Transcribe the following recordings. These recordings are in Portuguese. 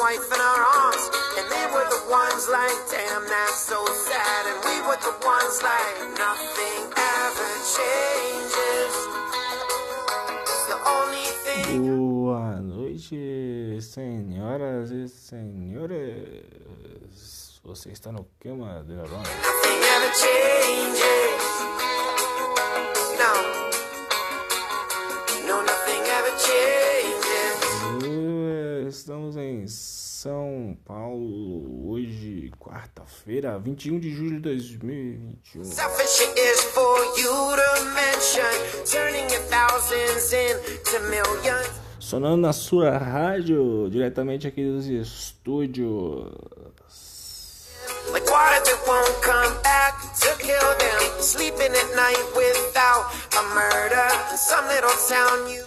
wife in our arms. And they were the ones like, damn, that's so sad. And we were the ones like, nothing ever changes. The only thing. Boa noite, senhoras e senhores. Você está no Cama de Ron. Nothing ever changes. No. No, nothing ever changes. Estamos em São Paulo, hoje, quarta-feira, 21 de julho de 2021. Selfish is for you to mention. Turning your thousands into millions. Sonando na sua rádio, diretamente aqui dos estúdios. Like water that won't come back to kill them. Sleeping at night without a murder. Some little town you.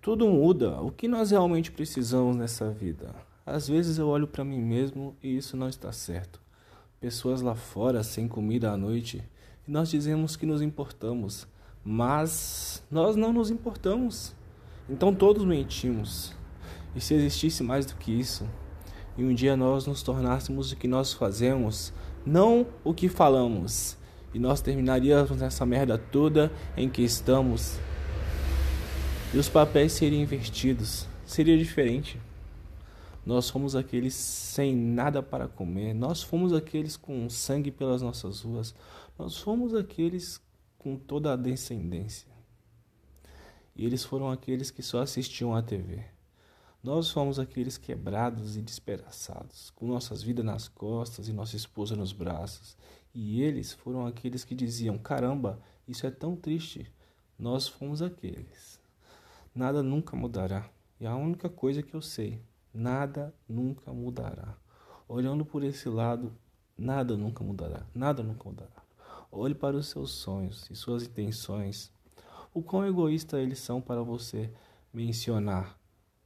Tudo muda. O que nós realmente precisamos nessa vida? Às vezes eu olho para mim mesmo e isso não está certo. Pessoas lá fora sem comida à noite e nós dizemos que nos importamos, mas nós não nos importamos. Então todos mentimos. E se existisse mais do que isso, e um dia nós nos tornássemos o que nós fazemos, não o que falamos, e nós terminaríamos nessa merda toda em que estamos, e os papéis seriam invertidos, seria diferente. Nós fomos aqueles sem nada para comer, nós fomos aqueles com sangue pelas nossas ruas, nós fomos aqueles com toda a descendência. E eles foram aqueles que só assistiam à TV. Nós fomos aqueles quebrados e despedaçados, com nossas vidas nas costas e nossa esposa nos braços. E eles foram aqueles que diziam: caramba, isso é tão triste. Nós fomos aqueles. Nada nunca mudará. E a única coisa que eu sei, nada nunca mudará. Olhando por esse lado, nada nunca mudará. Nada nunca mudará. Olhe para os seus sonhos e suas intenções. O quão egoísta eles são para você mencionar.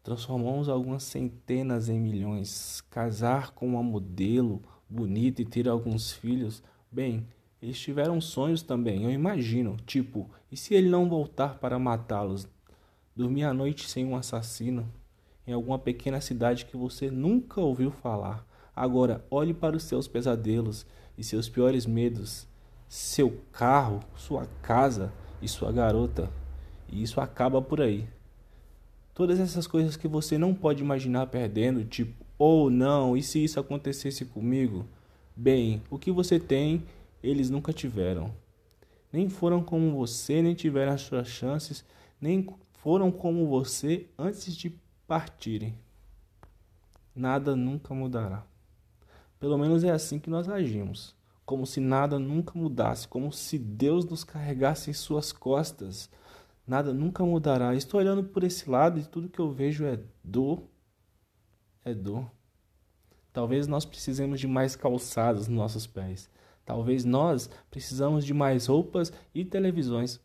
Transformamos algumas centenas em milhões. Casar com uma modelo bonita e ter alguns filhos. Bem, eles tiveram sonhos também, eu imagino. Tipo, e se ele não voltar para matá-los? Dormir à noite sem um assassino em alguma pequena cidade que você nunca ouviu falar. Agora, olhe para os seus pesadelos e seus piores medos. Seu carro, sua casa e sua garota. E isso acaba por aí. Todas essas coisas que você não pode imaginar perdendo, tipo, ou oh, não, e se isso acontecesse comigo? Bem, o que você tem, eles nunca tiveram. Nem foram como você, nem tiveram as suas chances, nem foram como você antes de partirem. Nada nunca mudará. Pelo menos é assim que nós agimos, como se nada nunca mudasse, como se Deus nos carregasse em suas costas. Nada nunca mudará. Estou olhando por esse lado e tudo que eu vejo é dor. É dor. Talvez nós precisemos de mais calçados nos nossos pés. Talvez nós precisamos de mais roupas e televisões.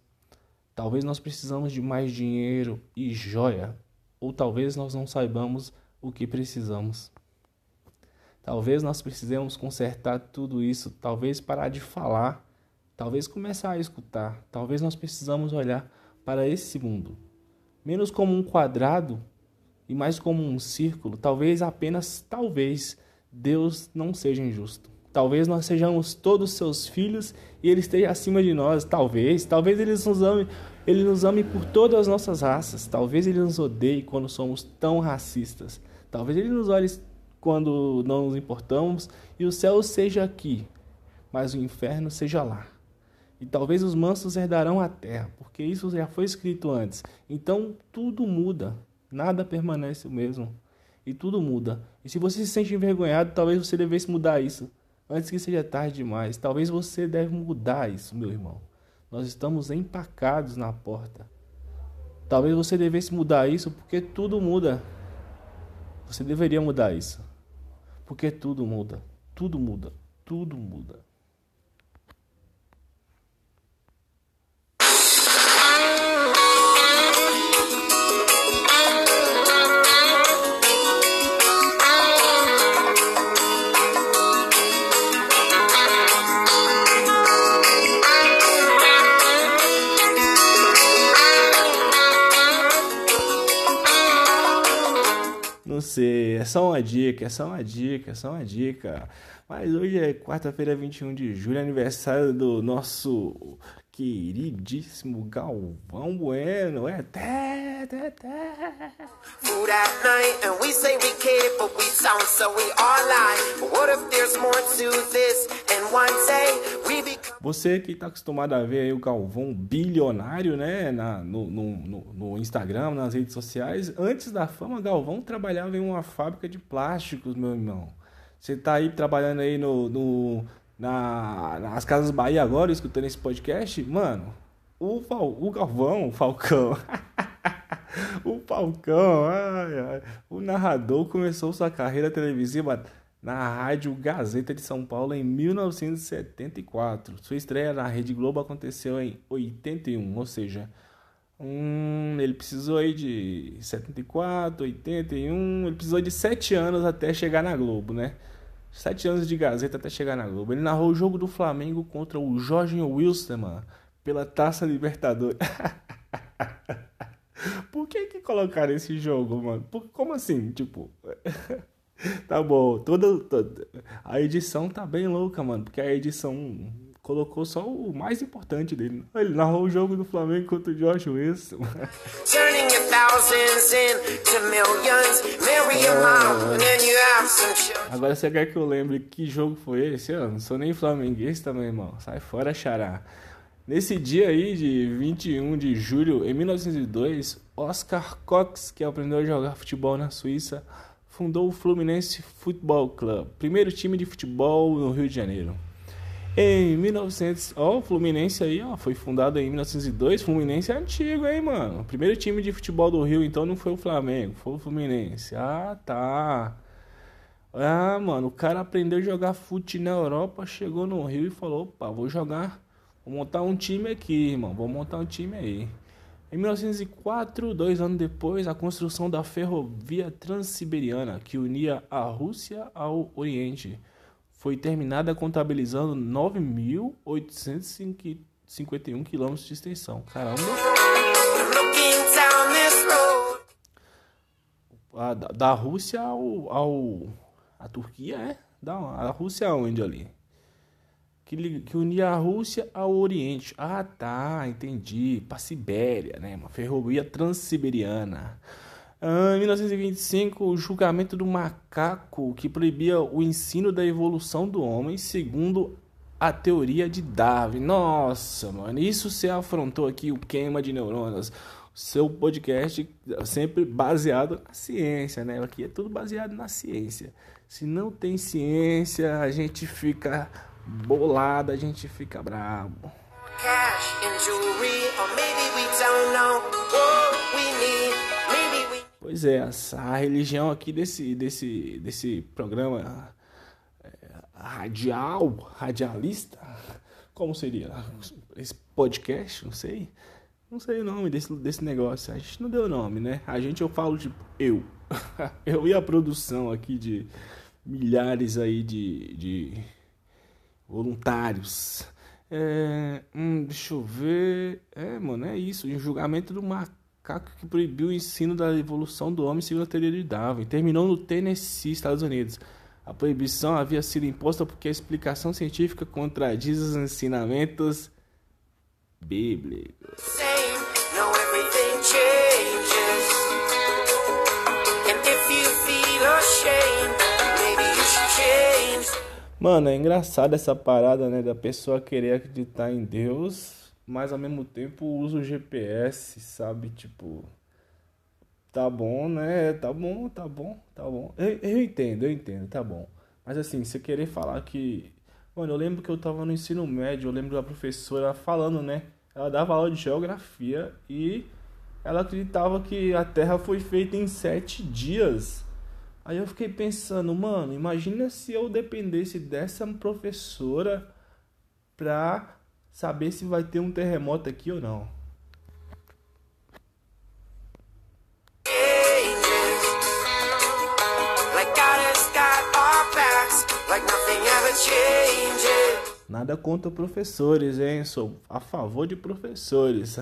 Talvez nós precisamos de mais dinheiro e joia. Ou talvez nós não saibamos o que precisamos. Talvez nós precisemos consertar tudo isso, talvez parar de falar, talvez começar a escutar, talvez nós precisamos olhar para esse mundo, menos como um quadrado e mais como um círculo. Talvez apenas, talvez Deus não seja injusto. Talvez nós sejamos todos seus filhos e ele esteja acima de nós. Talvez, talvez ele nos ame, ele nos ame por todas as nossas raças. Talvez ele nos odeie quando somos tão racistas. Talvez ele nos olhe quando não nos importamos e o céu seja aqui, mas o inferno seja lá. E talvez os mansos herdarão a terra, porque isso já foi escrito antes. Então tudo muda, nada permanece o mesmo. E tudo muda. E se você se sente envergonhado, talvez você devesse mudar isso antes que seja tarde demais. Talvez você deve mudar isso, meu irmão. Nós estamos empacados na porta. Talvez você devesse mudar isso porque tudo muda. Você deveria mudar isso. Porque tudo muda. Tudo muda. Tudo muda. você. É só uma dica, é só uma dica, é só uma dica. Mas hoje é quarta-feira, 21 de julho, aniversário do nosso queridíssimo Galvão Bueno. É até, até, até. Food você que está acostumado a ver o Galvão bilionário, né, na, no, no, no, Instagram, nas redes sociais, antes da fama, Galvão trabalhava em uma fábrica de plásticos, meu irmão. Você tá aí trabalhando aí no, no na, nas Casas Bahia agora, escutando esse podcast, mano, o, Fal, o Galvão, o Falcão, o Falcão, ai, ai, o narrador começou sua carreira televisiva na Rádio Gazeta de São Paulo em 1974. Sua estreia na Rede Globo aconteceu em 81, ou seja, hum, ele precisou aí de 74, 81, ele precisou de 7 anos até chegar na Globo, né? Sete anos de Gazeta até chegar na Globo. Ele narrou o jogo do Flamengo contra o Jorge Wilson, pela Taça Libertadores. Por que que colocaram esse jogo, mano? Por, como assim? Tipo, tá bom, toda, toda a edição tá bem louca, mano, porque a edição colocou só o mais importante dele. Ele narrou o jogo do Flamengo contra o Jorge Wilson. Turning your thousands into millions. Marry your mom, and then you have some children. Agora você quer que eu lembre que jogo foi esse? Eu não sou nem flamenguista, meu irmão. Sai fora, xará. Nesse dia aí de 21 de julho, em 1902, Oscar Cox, que aprendeu a jogar futebol na Suíça, fundou o Fluminense Football Club, primeiro time de futebol no Rio de Janeiro. Em 1900, ó, o Fluminense aí, ó, foi fundado em 1902. Fluminense é antigo, hein, mano. O primeiro time de futebol do Rio, então, não foi o Flamengo, foi o Fluminense. Ah, tá. Ah, mano, o cara aprendeu a jogar fute na Europa, chegou no Rio e falou: opa, vou jogar, vou montar um time aqui, irmão, vou montar um time aí. Em 1904, dois anos depois, a construção da ferrovia Transiberiana, que unia a Rússia ao Oriente, foi terminada contabilizando 9.851 quilômetros de extensão. Caramba! Da Rússia ao, ao. A Turquia é? Da, a Rússia aonde ali? Que, que unia a Rússia ao Oriente. Ah, tá, entendi. Pra Sibéria, né? Uma ferrovia transiberiana. Ah, em 1925, o julgamento do macaco que proibia o ensino da evolução do homem segundo a teoria de Darwin. Nossa, mano, isso você afrontou aqui o queima de neurônios. Seu podcast sempre baseado na ciência, né? Aqui é tudo baseado na ciência. Se não tem ciência, a gente fica bolado, a gente fica brabo. Pois é, essa- a religião aqui desse, desse, desse programa é, radial, radialista, como seria? Esse podcast, não sei. Não sei o nome desse, desse negócio. A gente não deu nome, né? A gente, eu falo tipo, eu. Eu e a produção aqui de milhares aí de, de voluntários. É, hum, deixa eu ver. É, mano, é isso. Em julgamento do macaco que proibiu o ensino da evolução do homem segundo a teoria de Darwin. Terminou no Tennessee, Estados Unidos. A proibição havia sido imposta porque a explicação científica contradiz os ensinamentos bíblicos. Mano, é engraçado essa parada, né, da pessoa querer acreditar em Deus, mas ao mesmo tempo usa o GPS, sabe? Tipo, tá bom, né? Tá bom, tá bom, tá bom. Eu, eu entendo, eu entendo, tá bom. Mas assim, você querer falar que. Mano, eu lembro que eu tava no ensino médio, eu lembro da professora falando, né? Ela dava aula de geografia e ela acreditava que a Terra foi feita em sete dias. Aí eu fiquei pensando, mano, imagina se eu dependesse dessa professora pra saber se vai ter um terremoto aqui ou não. Nada contra professores, hein? Sou a favor de professores.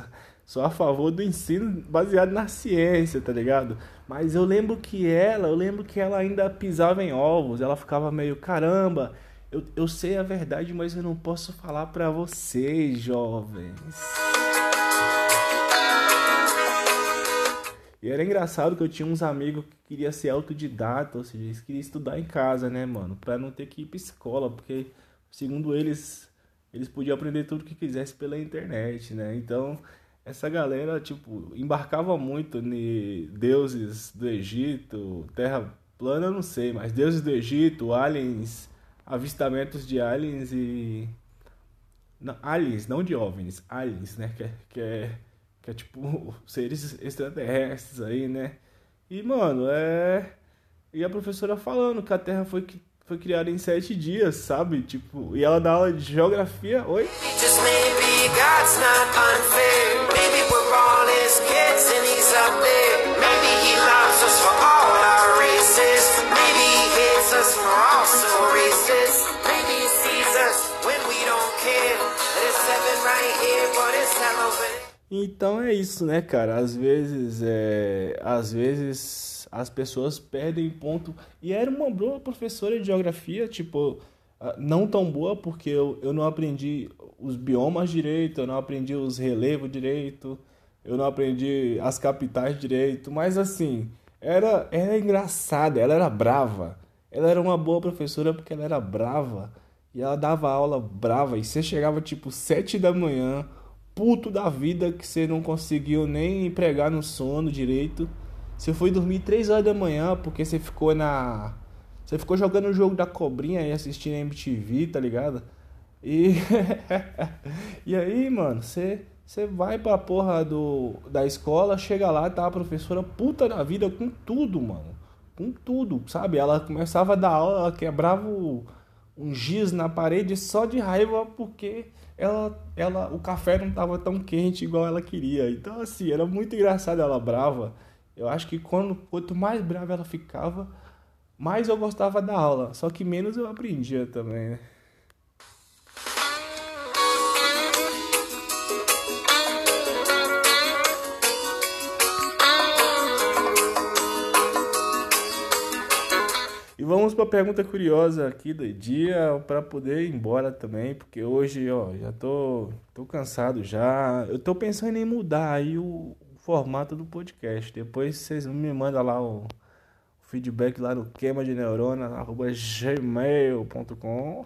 Sou a favor do ensino baseado na ciência, tá ligado? Mas eu lembro que ela, eu lembro que ela ainda pisava em ovos, ela ficava meio, caramba, eu, eu sei a verdade, mas eu não posso falar para vocês, jovens. E era engraçado que eu tinha uns amigos que queria ser autodidata, ou seja, eles queriam estudar em casa, né, mano, para não ter que ir pra escola, porque segundo eles, eles podiam aprender tudo que quisesse pela internet, né? Então, essa galera, tipo, embarcava muito em deuses do Egito, terra plana, não sei, mas deuses do Egito, aliens, avistamentos de aliens e. Não, aliens, não de OVNIs, aliens, né? Que é, que é, que é tipo seres extraterrestres aí, né? E, mano, é. E a professora falando que a Terra foi, foi criada em sete dias, sabe? Tipo, e ela dá aula de geografia. Oi? Just maybe God's not Então é isso, né, cara? Às vezes, é, às vezes as pessoas perdem ponto. E era uma boa professora de geografia, tipo, ah, não tão boa porque eu, eu não aprendi os biomas direito, eu não aprendi os relevos direito, eu não aprendi as capitais direito, mas assim, era, era engraçada, ela era brava. Ela era uma boa professora porque ela era brava. E ela dava aula brava. E você chegava tipo sete da manhã puto da vida que você não conseguiu nem pregar no sono direito. Você foi dormir 3 horas da manhã porque você ficou na. Você ficou jogando o jogo da cobrinha e assistindo MTV, tá ligado? E. e aí, mano, você. Você vai pra porra do, da escola, chega lá, tá a professora puta da vida com tudo, mano. Com tudo, sabe? Ela começava a dar aula, ela quebrava o, um giz na parede só de raiva porque ela, ela, o café não estava tão quente igual ela queria. Então, assim, era muito engraçado ela brava. Eu acho que quando, quanto mais brava ela ficava, mais eu gostava da aula. Só que menos eu aprendia também, né? Vamos para a pergunta curiosa aqui do dia para poder ir embora também, porque hoje, ó, já tô, tô cansado já. Eu tô pensando em mudar aí o, formato do podcast. Depois vocês me mandam lá o, feedback lá no queima de neurona@gmail.com,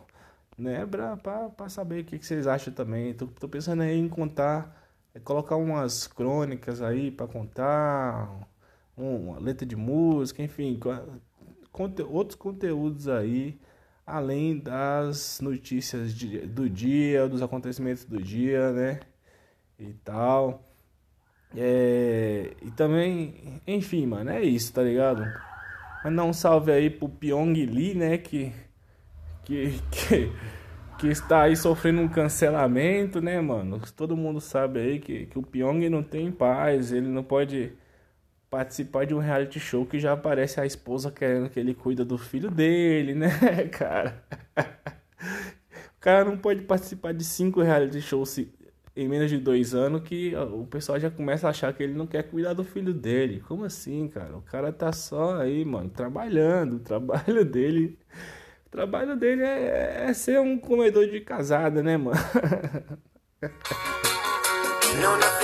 né, para saber o que, que, vocês acham também. Tô, tô pensando em contar, é, colocar umas crônicas aí para contar, uma letra de música, enfim, conte outros conteúdos aí, além das notícias de, do dia, dos acontecimentos do dia, né? E tal. É, e também, enfim, mano, é isso, tá ligado? Mas não um salve aí pro Pyong Lee, né? Que, que, que, que está aí sofrendo um cancelamento, né, mano? Todo mundo sabe aí que, que o Pyong não tem paz, ele não pode participar de um reality show que já aparece a esposa querendo que ele cuida do filho dele, né, cara? O cara não pode participar de cinco reality shows em menos de dois anos que o pessoal já começa a achar que ele não quer cuidar do filho dele. Como assim, cara? O cara tá só aí, mano, trabalhando. O trabalho dele. O trabalho dele é, é ser um comedor de casada, né, mano?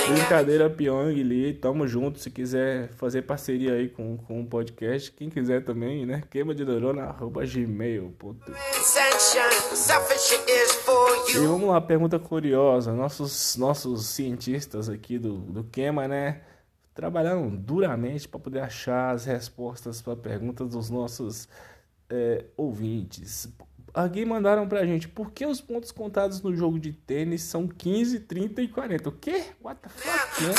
Brincadeira Pyong Lee, tamo junto. Se quiser fazer parceria aí com, com o podcast, quem quiser também, né? Queima de neurona, arroba gmail.com. E vamos lá, pergunta curiosa. Nossos, nossos cientistas aqui do, do Queima, né? Trabalharam duramente para poder achar as respostas para perguntas dos nossos é, ouvintes alguém mandaram pra gente, por que os pontos contados no jogo de tênis são 15, 30 e 40? O quê? What the fuck, né?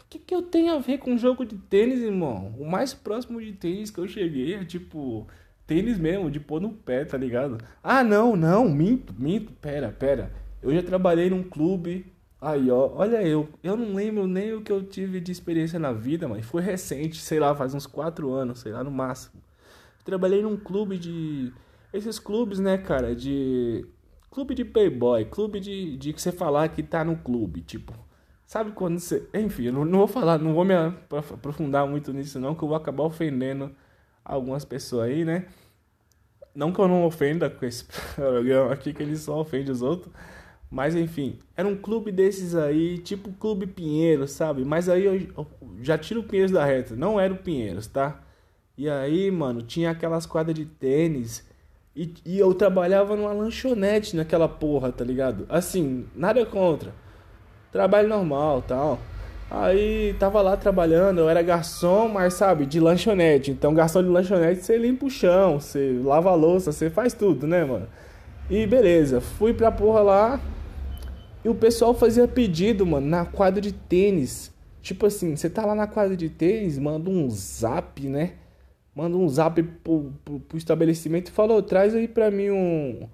O que, que eu tenho a ver com jogo de tênis, irmão? O mais próximo de tênis que eu cheguei é tipo tênis mesmo, de pôr no pé, tá ligado? Ah, não, não, minto, minto, pera, pera. Eu já trabalhei num clube. Aí, ó, olha eu, eu não lembro nem o que eu tive de experiência na vida, mas foi recente, sei lá, faz uns 4 anos, sei lá, no máximo trabalhei num clube de. Esses clubes, né, cara, de Clube de playboy, clube de, de que você falar que tá no clube, tipo. Sabe quando você. Enfim, eu não, vou falar, não vou me aprofundar muito nisso, não, que eu vou acabar ofendendo algumas pessoas aí, né? Não que eu não ofenda com esse programa aqui, que ele só ofende os outros. Mas enfim, era um clube desses aí, tipo Clube Pinheiros, sabe? Mas aí eu já tiro o Pinheiros da reta. Não era o Pinheiros, tá? E aí, mano, tinha aquelas quadras de tênis. E, e eu trabalhava numa lanchonete naquela porra, tá ligado? Assim, nada contra. Trabalho normal tal. Aí tava lá trabalhando, eu era garçom, mas sabe, de lanchonete. Então, garçom de lanchonete, você limpa o chão, você lava a louça, você faz tudo, né, mano? E beleza, fui pra porra lá. E o pessoal fazia pedido, mano, na quadra de tênis. Tipo assim, você tá lá na quadra de tênis, manda um zap, né? Manda um zap pro, pro, pro estabelecimento e falou: traz aí pra mim um.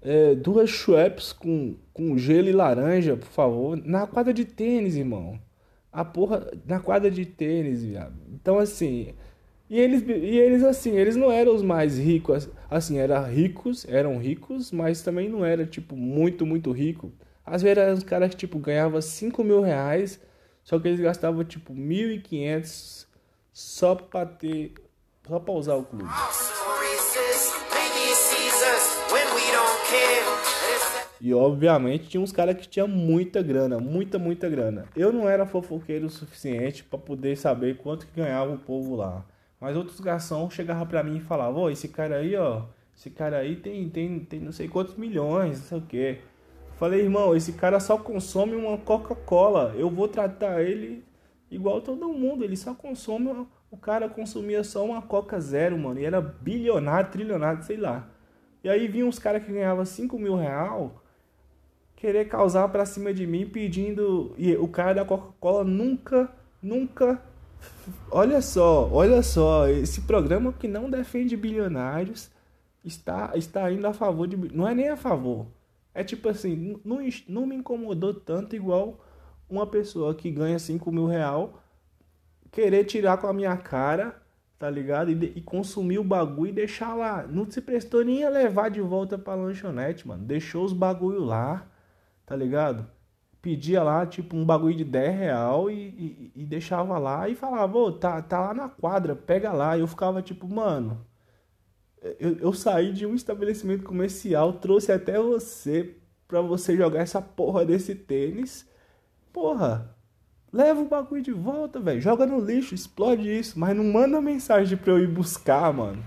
É, duas Schweppes com, com gelo e laranja, por favor. Na quadra de tênis, irmão. A porra. Na quadra de tênis, viado. Então, assim. E eles, e eles, assim, eles não eram os mais ricos. Assim, eram ricos, eram ricos, mas também não era, tipo, muito, muito rico. Às vezes os caras tipo, ganhavam 5 mil reais, só que eles gastavam, tipo, 1.500 só pra ter. Só pra usar o clube. E obviamente tinha uns caras que tinham muita grana, muita, muita grana. Eu não era fofoqueiro o suficiente para poder saber quanto que ganhava o povo lá. Mas outros garçons chegavam para mim e falavam: Ô, esse cara aí, ó, esse cara aí tem, tem, tem não sei quantos milhões, não sei o quê. Falei, irmão, esse cara só consome uma Coca-Cola. Eu vou tratar ele igual todo mundo. Ele só consome. O cara consumia só uma Coca Zero, mano. E era bilionário, trilionário, sei lá. E aí vinham uns caras que ganhavam 5 mil real querer causar pra cima de mim pedindo. E o cara da Coca-Cola nunca, nunca. Olha só, olha só. Esse programa que não defende bilionários está, está indo a favor de. Não é nem a favor é tipo assim, não, não me incomodou tanto igual uma pessoa que ganha 5 mil real querer tirar com a minha cara, tá ligado? E, e, consumir o bagulho e deixar lá. Não se prestou nem a levar de volta pra lanchonete, mano. Deixou os bagulho lá, tá ligado? Pedia lá, tipo, um bagulho de 10 real e, e, e deixava lá e falava, ô, tá, tá lá na quadra, pega lá. E eu ficava tipo, mano, eu, eu saí de um estabelecimento comercial, trouxe até você pra você jogar essa porra desse tênis. Porra, leva o bagulho de volta, velho. Joga no lixo, explode isso. Mas não manda mensagem pra eu ir buscar, mano.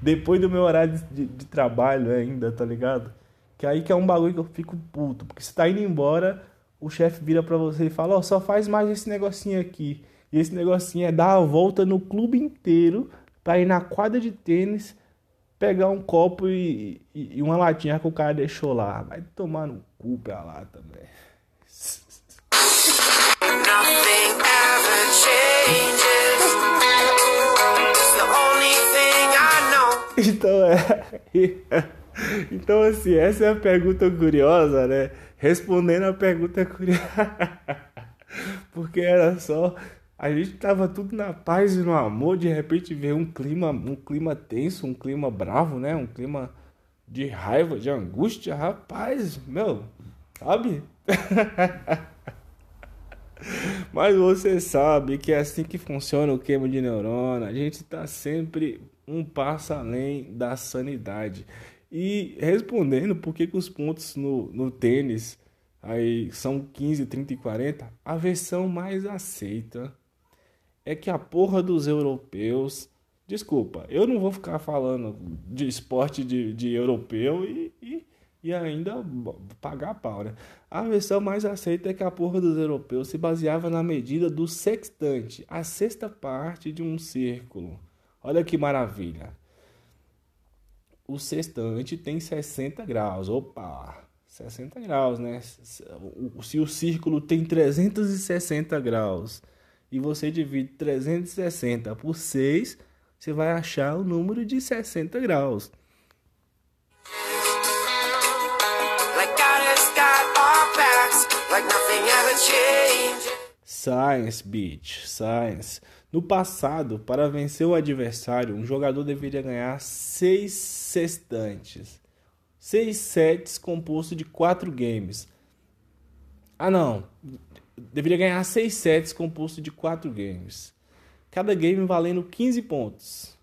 Depois do meu horário de, de trabalho ainda, tá ligado? Que aí que é um bagulho que eu fico puto. Porque você tá indo embora, o chefe vira pra você e fala: Ó, oh, só faz mais esse negocinho aqui. E esse negocinho é dar a volta no clube inteiro pra ir na quadra de tênis pegar um copo e, e, e, uma latinha que o cara deixou lá. Vai tomar no cu pra lá também. Então é. Então assim, essa é a pergunta curiosa, né? Respondendo a pergunta curiosa. Porque era só a gente tava tudo na paz e no amor, de repente veio um clima, um clima tenso, um clima bravo, né? Um clima de raiva, de angústia, rapaz, meu, sabe? Mas você sabe que é assim que funciona o queima de neurônio. A gente tá sempre um passo além da sanidade. E respondendo por que, que os pontos no, no tênis aí são 15, 30 e 40, a versão mais aceita é que a porra dos europeus. Desculpa, eu não vou ficar falando de esporte de, de europeu e, e, e ainda pagar pau, né? A versão mais aceita é que a porra dos europeus se baseava na medida do sextante, a sexta parte de um círculo. Olha que maravilha. O sextante tem 60 graus. Opa! 60 graus, né? Se o círculo tem 360 graus e você divide 360 por 6, você vai achar o número de 60 graus. Science, bitch, science. No passado, para vencer o adversário, um jogador deveria ganhar 6 sextantes. 6 sets composto de 4 games. Ah, não. Deveria ganhar 6 sets composto de 4 games. Cada game valendo 15 pontos.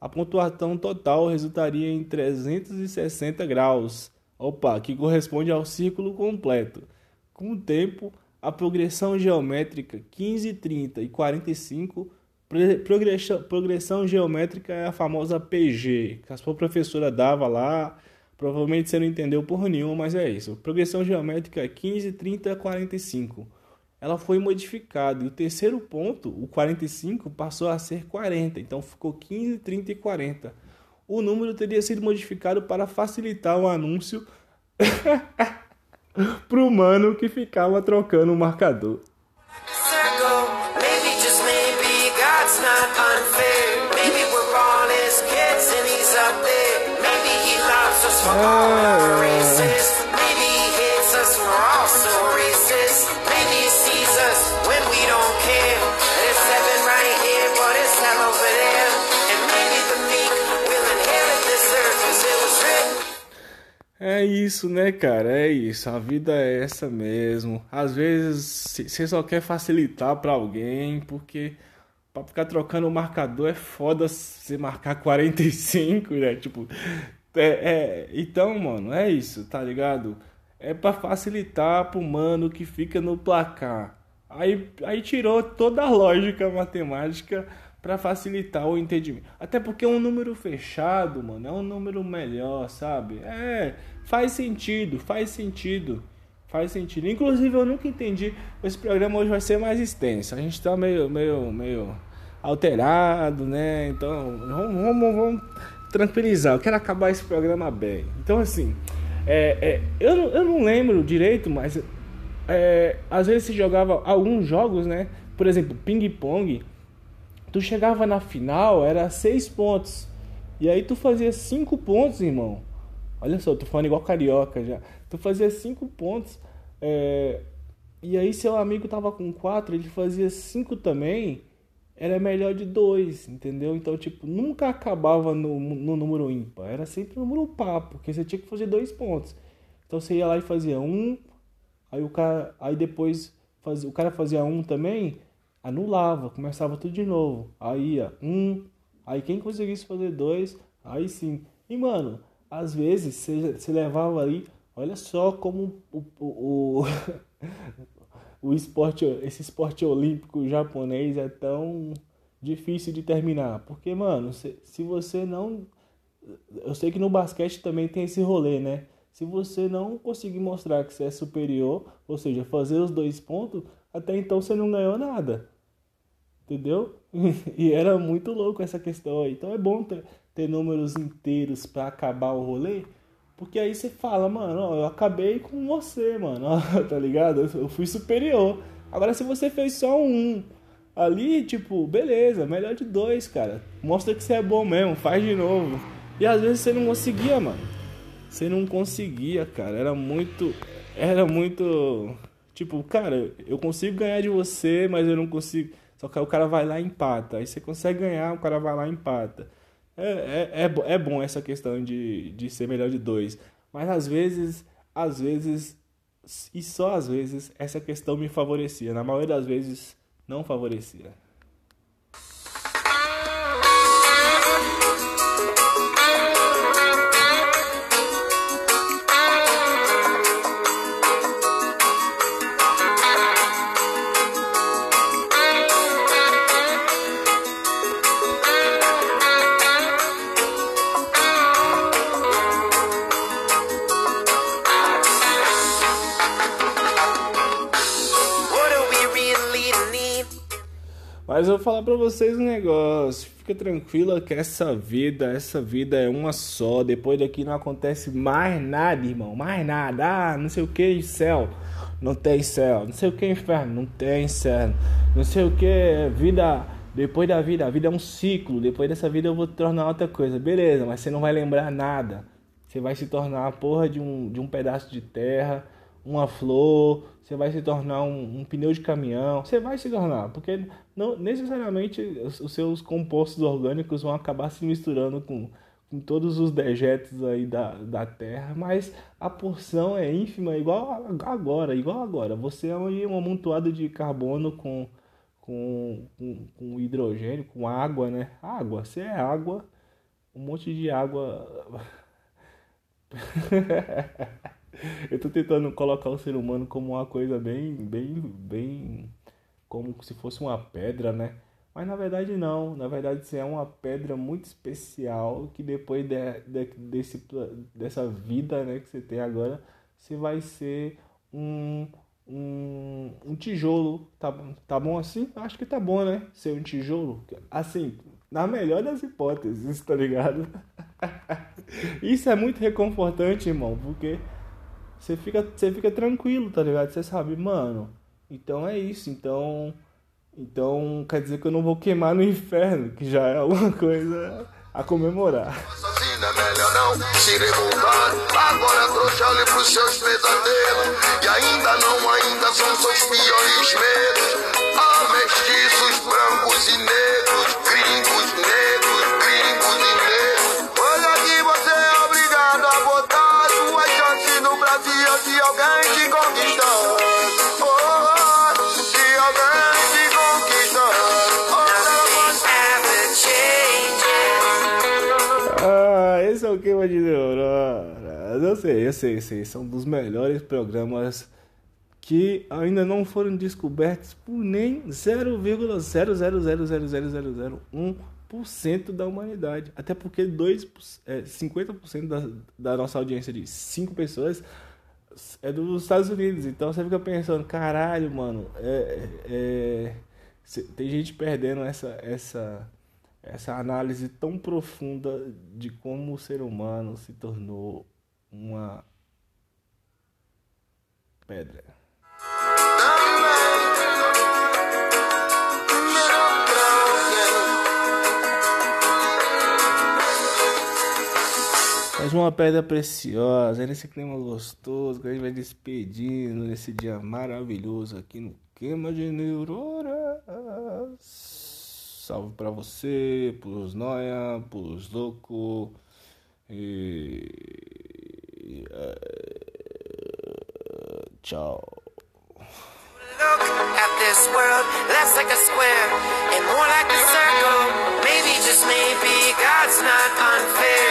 A pontuação total resultaria em 360 graus. Opa, que corresponde ao círculo completo. Com o tempo, a progressão geométrica 15, 30 e 45 progressão, progressão geométrica é a famosa PG, que a sua professora dava lá Provavelmente você não entendeu porra nenhuma, mas é isso. Progressão geométrica 15, 30, 45. Ela foi modificada e o terceiro ponto, o 45, passou a ser 40. Então ficou 15, 30 e 40. O número teria sido modificado para facilitar o anúncio para o mano que ficava trocando o marcador. É isso, né, cara? É isso. A vida é essa mesmo. Às vezes você só quer facilitar para alguém, porque pra ficar trocando o marcador é foda você marcar 45, né? Tipo, é, é, então, mano, é isso, tá ligado? É para facilitar pro mano que fica no placar. Aí, aí tirou toda a lógica matemática para facilitar o entendimento. Até porque um número fechado, mano, é um número melhor, sabe? É, faz sentido, faz sentido. Faz sentido. Inclusive, eu nunca entendi. Esse programa hoje vai ser mais extenso. A gente tá meio, meio, meio alterado, né? Então, vamos, vamos, vamos tranquilizar, eu quero acabar esse programa bem. Então, assim, é, é, eu, não, eu não lembro direito, mas é, às vezes se jogava alguns jogos, né? Por exemplo, ping-pong. Tu chegava na final, era seis pontos. E aí tu fazia cinco pontos, irmão. Olha só, tô falando igual carioca já. Tu fazia cinco pontos. É, e aí seu amigo tava com quatro, ele fazia cinco também era melhor de dois, entendeu? Então, tipo, nunca acabava no, no número ímpar, era sempre número par, porque você tinha que fazer dois pontos. Então você ia lá e fazia um, aí o cara, aí depois fazia, o cara fazia um também, anulava, começava tudo de novo. Aí ia um, aí quem conseguisse fazer dois, aí sim. E mano, às vezes você, levava aí, olha só como o, o, o o esporte, esse esporte olímpico japonês é tão difícil de terminar. Porque, mano, se, se você não. Eu sei que no basquete também tem esse rolê, né? Se você não conseguir mostrar que você é superior, ou seja, fazer os dois pontos, até então você não ganhou nada. Entendeu? e era muito louco essa questão aí. Então é bom ter, ter números inteiros para acabar o rolê. Porque aí você fala, mano, ó, eu acabei com você, mano, ó, tá ligado? Eu fui superior. Agora se você fez só um ali, tipo, beleza, melhor de dois, cara. Mostra que você é bom mesmo, faz de novo. E às vezes você não conseguia, mano. Você não conseguia, cara. Era muito. Era muito. Tipo, cara, eu consigo ganhar de você, mas eu não consigo. Só que aí o cara vai lá e empata. Aí você consegue ganhar, o cara vai lá e empata. É, é, é, é bom essa questão de, de ser melhor de dois. Mas às vezes, às vezes, e só às vezes, essa questão me favorecia. Na maioria das vezes, não favorecia. Mas eu vou falar pra vocês um negócio. Fica tranquila que essa vida, essa vida é uma só. Depois daqui não acontece mais nada, irmão. Mais nada. Ah, não sei o que, céu. Não tem céu. Não sei o que, inferno. Não tem inferno. Não sei o que, vida. Depois da vida, a vida é um ciclo. Depois dessa vida eu vou te tornar outra coisa. Beleza, mas você não vai lembrar nada. Você vai se tornar a porra de um, de um pedaço de terra uma flor, você vai se tornar um, um, pneu de caminhão, você vai se tornar, porque não necessariamente os, os seus compostos orgânicos vão acabar se misturando com, em todos os dejetos aí da, da Terra, mas a porção é ínfima, igual agora, igual agora. Você é um amontoado de carbono com, com, com, com hidrogênio, com água, né? Água, você é água, um monte de água. Eu tô tentando colocar o ser humano como uma coisa bem, bem, bem, como se fosse uma pedra, né? Mas na verdade não, na verdade você é uma pedra muito especial que depois de, de, desse, dessa vida né, que você tem agora, você vai ser um, um, um tijolo. Tá, tá bom assim? Acho que tá bom, né? Ser um tijolo. Assim, na melhor das hipóteses, tá ligado? Isso é muito reconfortante, irmão, porque você fica, você fica tranquilo, tá ligado? Você sabe, mano, então é isso, então. Então quer dizer que eu não vou queimar no inferno, que já é alguma coisa a comemorar. Melhor não se revoltar. Agora olhe pros seus pesadelos. E ainda não, ainda são seus piores medos. Há mestiços brancos e negros, gringos, negros, Sei, eu sei, eu sei. São dos melhores programas que ainda não foram descobertos por nem 0,0000001% da humanidade. Até porque 2, é, 50% da, da nossa audiência de 5 pessoas é dos Estados Unidos. Então você fica pensando, caralho, mano, é, é, cê- tem gente perdendo essa, essa, essa análise tão profunda de como o ser humano se tornou uma pedra. Mais uma pedra preciosa, nesse clima gostoso que a gente vai despedindo nesse dia maravilhoso aqui no Queima de Neuronas. Salve pra você, pros noia, pros loucos. E... Uh, Tchau. Look at this world, less like a square and more like a circle. Maybe, just maybe, God's not unfair.